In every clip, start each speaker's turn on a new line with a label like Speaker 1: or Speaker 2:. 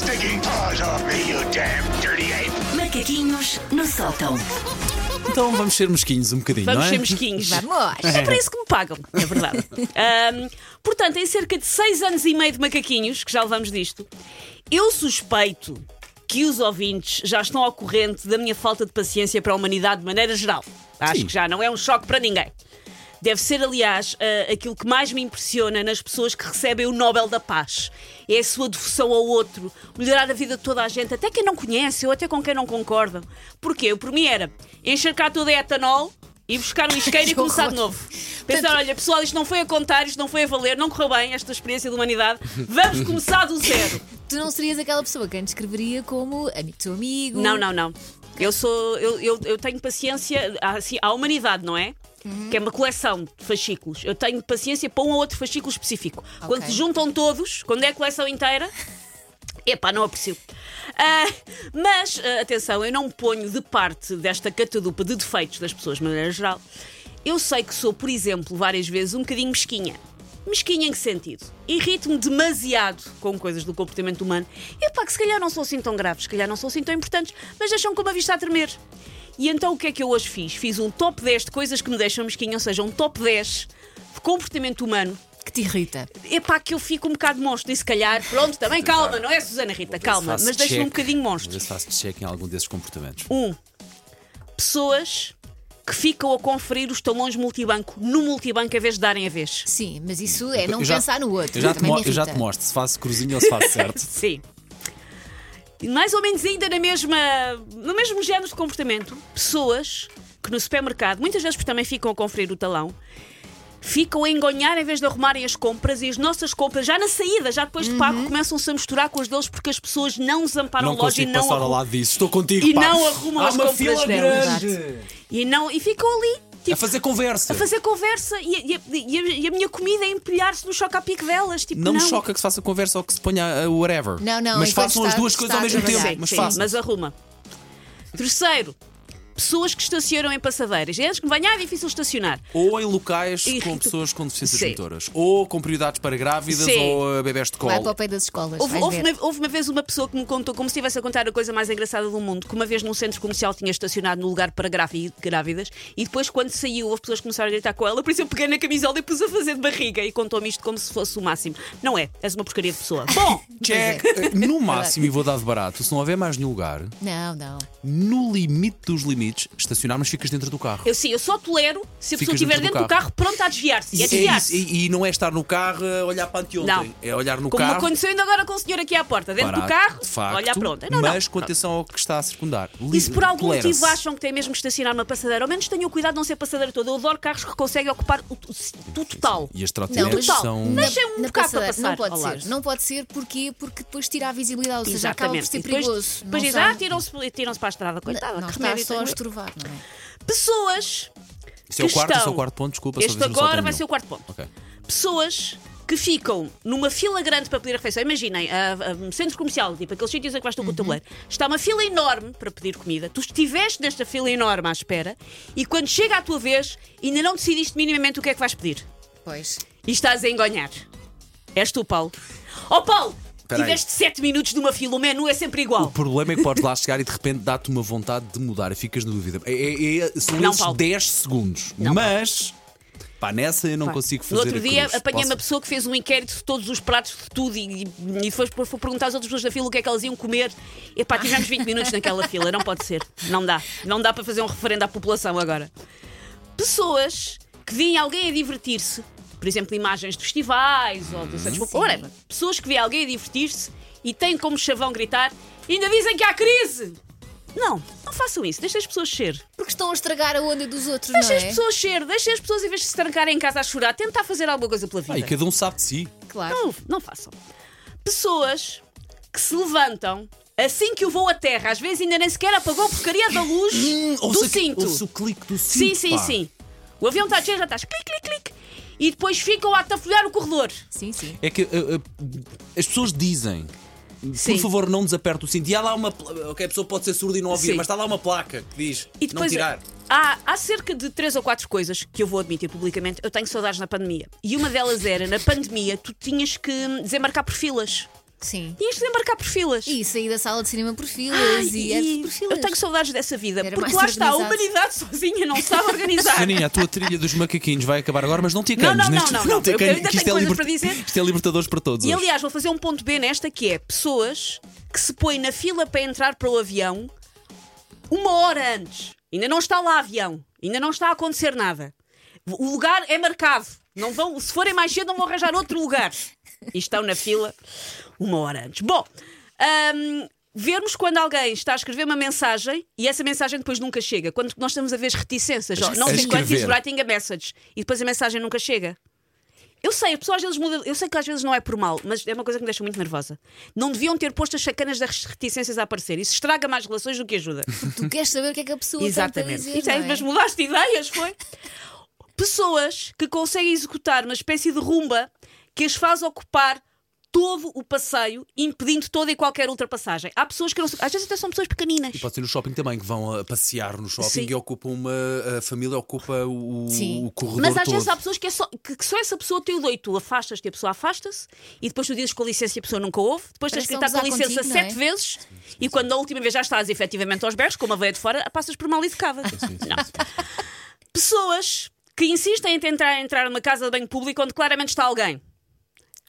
Speaker 1: stinking paws off me, you damn dirty ape!
Speaker 2: Macaquinhos no sótão.
Speaker 3: Então vamos ser mesquinhos um bocadinho,
Speaker 4: Vamos
Speaker 3: não é?
Speaker 4: ser mesquinhos.
Speaker 5: Vamos.
Speaker 4: É para isso que me pagam, é verdade. Ahm, portanto, em cerca de seis anos e meio de macaquinhos, que já levamos disto, eu suspeito que os ouvintes já estão ao corrente da minha falta de paciência para a humanidade de maneira geral. Acho
Speaker 3: Sim.
Speaker 4: que já não é um choque para ninguém. Deve ser, aliás, ah, aquilo que mais me impressiona nas pessoas que recebem o Nobel da Paz. É a sua devoção ao outro, melhorar a vida de toda a gente, até quem não conhece ou até com quem não concordam. Porquê? Eu, por mim, era encharcar tudo em etanol e buscar um isqueiro e começar de novo. Pensar, olha, pessoal, isto não foi a contar, isto não foi a valer, não correu bem esta experiência de humanidade. Vamos começar do zero.
Speaker 5: Tu não serias aquela pessoa que antes escreveria como teu amigo.
Speaker 4: Não, não, não. Eu sou. Eu, eu, eu tenho paciência assim, à humanidade, não é? Que é uma coleção de fascículos. Eu tenho paciência para um ou outro fascículo específico. Quando se juntam todos, quando é a coleção inteira. Epá, não aprecio. Ah, mas, ah, atenção, eu não me ponho de parte desta catadupa de defeitos das pessoas, de maneira geral. Eu sei que sou, por exemplo, várias vezes um bocadinho mesquinha. Mesquinha em que sentido? Irrito-me demasiado com coisas do comportamento humano. E pá, que se calhar não são assim tão graves, se calhar não são assim tão importantes, mas deixam com uma vista a tremer. E então o que é que eu hoje fiz? Fiz um top 10 de coisas que me deixam mesquinha, ou seja, um top 10 de comportamento humano
Speaker 5: Que te irrita.
Speaker 4: Epá, que eu fico um bocado monstro e se calhar, pronto, também calma, não é Susana Rita, calma, mas deixa-me um bocadinho
Speaker 3: Vou
Speaker 4: monstro.
Speaker 3: ver se faço check em algum desses comportamentos.
Speaker 4: Um, pessoas que ficam a conferir os talões multibanco no multibanco em vez de darem a vez.
Speaker 5: Sim, mas isso é não
Speaker 3: já-
Speaker 5: pensar no outro.
Speaker 3: Eu já, te, eu já te mostro se faço cruzinho ou se faço certo.
Speaker 4: Sim. Mais ou menos ainda na mesma, no mesmo género de comportamento, pessoas que no supermercado, muitas vezes também ficam a conferir o talão, ficam a engonhar em vez de arrumarem as compras e as nossas compras, já na saída, já depois de pago, começam-se a misturar com as deles porque as pessoas não desamparam
Speaker 3: Não
Speaker 4: loja e não
Speaker 3: passar ao
Speaker 4: arrumam.
Speaker 3: lado disso. Estou contigo,
Speaker 4: E
Speaker 3: pá.
Speaker 4: não arrumam
Speaker 3: Há
Speaker 4: as
Speaker 3: uma
Speaker 4: compras
Speaker 3: grande.
Speaker 4: E, não, e ficam ali. Tipo,
Speaker 3: A fazer conversa.
Speaker 4: a fazer conversa e, a- e a- e a, e a minha comida é empilhar-se no choque a pique delas. Tipo,
Speaker 3: Não
Speaker 4: não,
Speaker 3: me choca que se faça conversa ou que se ponha uh, whatever.
Speaker 5: Não, não,
Speaker 3: Mas façam as
Speaker 5: está-
Speaker 3: duas coisas ao mesmo tempo.
Speaker 5: trabalhar.
Speaker 3: Mas
Speaker 4: Sim, mas arruma. Terceiro, pessoas que estacionam em passadeiras. E antes que me venha, ah, é difícil estacionar.
Speaker 3: Ou em locais
Speaker 4: E-
Speaker 3: com pessoas com deficiências
Speaker 4: Sim.
Speaker 3: motoras. Ou com prioridades para grávidas
Speaker 4: Sim.
Speaker 3: ou uh, bebés de colo.
Speaker 5: Vai para o pé das escolas.
Speaker 4: Houve, houve uma, houve uma vez uma pessoa que me contou, como se estivesse a contar a coisa mais engraçada do mundo, que uma vez num centro comercial tinha estacionado no lugar para grávi- grávidas e depois, quando saiu, houve pessoas que começaram a gritar com ela. Por isso eu peguei na camisola e pus a fazer de barriga e contou-me isto como se fosse o máximo. Não é, és uma porcaria de pessoa. Bom,
Speaker 3: Check.
Speaker 5: É.
Speaker 3: No máximo, e vou dar de barato, se não houver mais nenhum lugar,
Speaker 5: Não, não.
Speaker 3: no limite dos limites, estacionar, mas ficas dentro do carro.
Speaker 4: eu sim, eu só tolero se a pessoa estiver
Speaker 3: dentro do
Speaker 4: dentro do carro pronta a desviar-se. E
Speaker 3: E, é
Speaker 4: desviar-se.
Speaker 3: isso, e- e não é estar no carro a olhar para anteontem.
Speaker 4: Não.
Speaker 3: É olhar no
Speaker 4: Como
Speaker 3: carro.
Speaker 4: aconteceu ainda agora com o senhor aqui à porta, dentro do carro,
Speaker 3: de facto,
Speaker 4: olha pronto. Não, não.
Speaker 3: mas com atenção ao que está a circundar.
Speaker 4: E se por algum motivo acham que têm mesmo que estacionar uma passadeira, ao menos tenham o cuidado de não ser passadeira toda. Eu adoro carros que conseguem ocupar o, o- o total.
Speaker 3: E as
Speaker 5: Não,
Speaker 3: trotinetes
Speaker 5: mas
Speaker 3: são.
Speaker 4: Na- Deixem um bocado para
Speaker 5: passadeira
Speaker 4: passar
Speaker 5: Não pode ser. Não pode ser porquê? porque depois tira a visibilidade, ou seja, acaba por ser
Speaker 4: depois,
Speaker 5: perigoso.
Speaker 4: depois
Speaker 5: Não
Speaker 4: ah, tiram-se tiram para a estrada, coitada,
Speaker 5: Não
Speaker 4: que
Speaker 5: está
Speaker 4: remédio
Speaker 5: só a não é?
Speaker 4: Pessoas.
Speaker 3: Isso é o
Speaker 4: que
Speaker 3: quarto,
Speaker 4: estão-
Speaker 3: é o quarto ponto, desculpa.
Speaker 4: Este agora vai ser o quarto ponto.
Speaker 3: Ok.
Speaker 4: Pessoas que ficam numa fila grande para pedir a refeição. Imaginem, a, a- um centro comercial, tipo aqueles sítios em que vais tu com o tabuleiro, está uma fila enorme para pedir comida. Tu estiveste nesta fila enorme à espera e quando chega a tua vez, ainda não decidiste minimamente o que é que vais pedir.
Speaker 5: Pois.
Speaker 4: E estás a engonhar. És tu, Paulo. Oh, Paulo!
Speaker 3: Espera aí.
Speaker 4: Tiveste 7 minutos de uma fila, o menu é sempre
Speaker 3: O
Speaker 4: igual.
Speaker 3: problema é que podes lá chegar e de repente dá-te uma vontade de mudar e ficas na dúvida. É, é- é- são
Speaker 4: Não,
Speaker 3: esses
Speaker 4: Paulo.
Speaker 3: 10 segundos.
Speaker 4: Não,
Speaker 3: mas, pá, nessa eu não consigo fazer
Speaker 4: No outro dia apanhei
Speaker 3: Posso-
Speaker 4: uma pessoa que fez um inquérito de todos os pratos, de tudo, e, e depois foi perguntar às outras pessoas da fila o que é que elas iam comer. E pá, tivemos 20 minutos naquela fila, não pode ser. Não dá. Não dá para fazer um referendo à população agora. Pessoas que veem alguém a divertir-se, por exemplo, imagens de festivais ou de
Speaker 5: Sim.
Speaker 4: whatever. Pessoas que veem alguém a divertir-se e têm como chavão gritar: ainda dizem que há crise! Não, não façam isso, deixem as pessoas ser.
Speaker 5: Porque estão a estragar a onda dos outros,
Speaker 4: Deixem
Speaker 5: não
Speaker 4: as
Speaker 5: é?
Speaker 4: pessoas ser, deixem as pessoas, em vez de se trancarem em casa a chorar, tentar fazer alguma coisa pela vida.
Speaker 3: Ah, e cada um sabe de si.
Speaker 5: Claro.
Speaker 4: Não, não façam. Pessoas que se levantam assim que o voo a terra, às vezes ainda nem sequer apagou a porcaria da luz do
Speaker 3: ouça,
Speaker 4: cinto.
Speaker 3: ouça o clique do
Speaker 4: Sim,
Speaker 3: cinto.
Speaker 4: sim,
Speaker 3: pá.
Speaker 4: sim. O avião está cheio, já estás clique. E depois ficam a atafolhar o corredor.
Speaker 5: Sim, sim.
Speaker 3: É que uh, uh, as pessoas dizem.
Speaker 4: Sim.
Speaker 3: Por favor, não desaperte o cinto. E há lá uma. Ok, a pessoa pode ser surda e não ouvir,
Speaker 4: Sim.
Speaker 3: mas está lá uma placa que diz
Speaker 4: E
Speaker 3: não
Speaker 4: depois
Speaker 3: tirar.
Speaker 4: há, há cerca de três ou quatro coisas que eu vou admitir publicamente. Eu tenho saudades na pandemia. E uma delas era, na pandemia, tu tinhas que desembarcar por filas.
Speaker 5: Sim.
Speaker 4: tinhas de embarcar por filas.
Speaker 5: E sair da sala de cinema por filas
Speaker 4: Ai,
Speaker 5: e, tudo por filas.
Speaker 4: eu tenho saudades dessa vida,
Speaker 5: Era
Speaker 4: porque lá está, a
Speaker 5: organizado.
Speaker 4: humanidade sozinha não sabe organizar.
Speaker 3: Soninha, a tua trilha dos macaquinhos vai acabar agora, mas não te
Speaker 4: Não,
Speaker 3: acanhes.
Speaker 4: não,
Speaker 3: neste-
Speaker 4: não, não,
Speaker 3: te
Speaker 4: eu
Speaker 3: acanhes,
Speaker 4: ainda
Speaker 3: que isto
Speaker 4: tenho
Speaker 3: é
Speaker 4: coisas para dizer.
Speaker 3: Isto é libertadores para todos.
Speaker 4: E
Speaker 3: hoje.
Speaker 4: aliás, vou fazer um ponto B nesta que é pessoas que se põem na fila para entrar para o avião uma hora antes. Ainda não está lá avião, ainda não está a acontecer nada. O lugar é marcado. Não vão, se forem mais cedo, não vão arranjar outro lugar. E estão na fila uma hora antes. Bom, hum, vermos quando alguém está a escrever uma mensagem e essa mensagem depois nunca chega. Quando nós estamos a ver as reticências, ó, não sei quanto is writing a message e depois a mensagem nunca chega. Eu sei, a pessoa às vezes muda. Eu sei que às vezes não é por mal, mas é uma coisa que me deixa muito nervosa. Não deviam ter posto as chacanas das reticências a aparecer. Isso estraga mais relações do que ajuda.
Speaker 5: Tu queres saber o que é que a pessoa
Speaker 4: Exatamente.
Speaker 5: dizer,
Speaker 4: Isso é,
Speaker 5: não é?
Speaker 4: mas mudaste de ideias, foi? Pessoas que conseguem executar uma espécie de rumba que as faz ocupar todo o passeio, impedindo toda e qualquer ultrapassagem. Há pessoas que não. Às vezes até são pessoas pequeninas.
Speaker 3: E pode ser no shopping também, que vão a passear no shopping
Speaker 4: Sim.
Speaker 3: e ocupam uma. A família ocupa o,
Speaker 5: Sim.
Speaker 3: o corredor
Speaker 4: Mas às
Speaker 3: todo.
Speaker 4: vezes há pessoas que, é só, que, que só essa pessoa tem o doito. Tu afastas-te, a pessoa afasta-se, e depois tu dizes com licença e a pessoa nunca ouve. Depois tens que gritar
Speaker 5: que
Speaker 4: com licença
Speaker 5: contigo,
Speaker 4: sete
Speaker 5: é?
Speaker 4: vezes, e quando a última vez já estás efetivamente aos berros, com uma veia de fora, passas por mal educada. Não. Pessoas que insistem em tentar entrar numa casa de banho público onde claramente está alguém.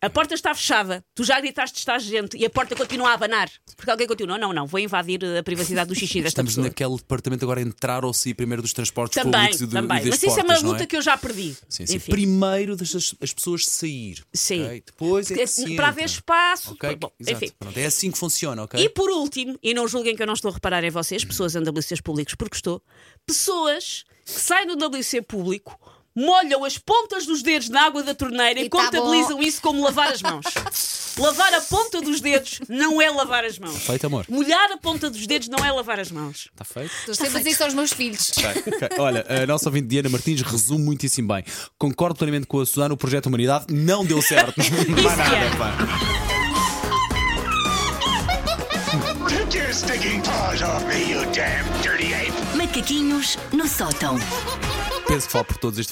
Speaker 4: A porta está fechada, tu já gritaste está gente e a porta continua a abanar. Porque alguém continua, não, não, vou invadir a privacidade do xixi desta
Speaker 3: Estamos
Speaker 4: pessoa.
Speaker 3: naquele departamento agora entrar ou sair primeiro dos transportes
Speaker 4: Também,
Speaker 3: públicos e, do,
Speaker 4: também.
Speaker 3: e das
Speaker 4: Mas isso é
Speaker 3: portas,
Speaker 4: uma
Speaker 3: não
Speaker 4: luta
Speaker 3: é?
Speaker 4: que eu já perdi.
Speaker 3: Sim, sim.
Speaker 4: Enfim.
Speaker 3: Primeiro deixa as, as pessoas sair.
Speaker 4: Sim.
Speaker 3: ok? Depois é que
Speaker 4: para haver espaço.
Speaker 3: Ok?
Speaker 4: Bom,
Speaker 3: Exato.
Speaker 4: enfim.
Speaker 3: Pronto, é assim que funciona, ok?
Speaker 4: E por último, e não julguem que eu não estou a reparar em vocês, pessoas em WCs públicos, porque estou, pessoas que saem do WC público, molham as pontas dos dedos na água da torneira e,
Speaker 5: E tá
Speaker 4: contabilizam isso como lavar as mãos. lavar a ponta dos dedos não é lavar as mãos.
Speaker 3: Feito, amor.
Speaker 4: Molhar a ponta dos dedos não é lavar as mãos.
Speaker 3: Está feito?
Speaker 5: Estou sempre a dizer isso aos meus filhos.
Speaker 3: Ok, ok. Olha, a nossa ouvinte Diana Martins resume muitíssimo bem. Concordo plenamente com a Susana, o projeto Humanidade não deu certo. Não há nada,
Speaker 4: é.
Speaker 3: pá.
Speaker 1: Take your stinking paws off me, you damn dirty ape!
Speaker 2: Macaquinhos no sótão.
Speaker 3: Penso que falo por todos este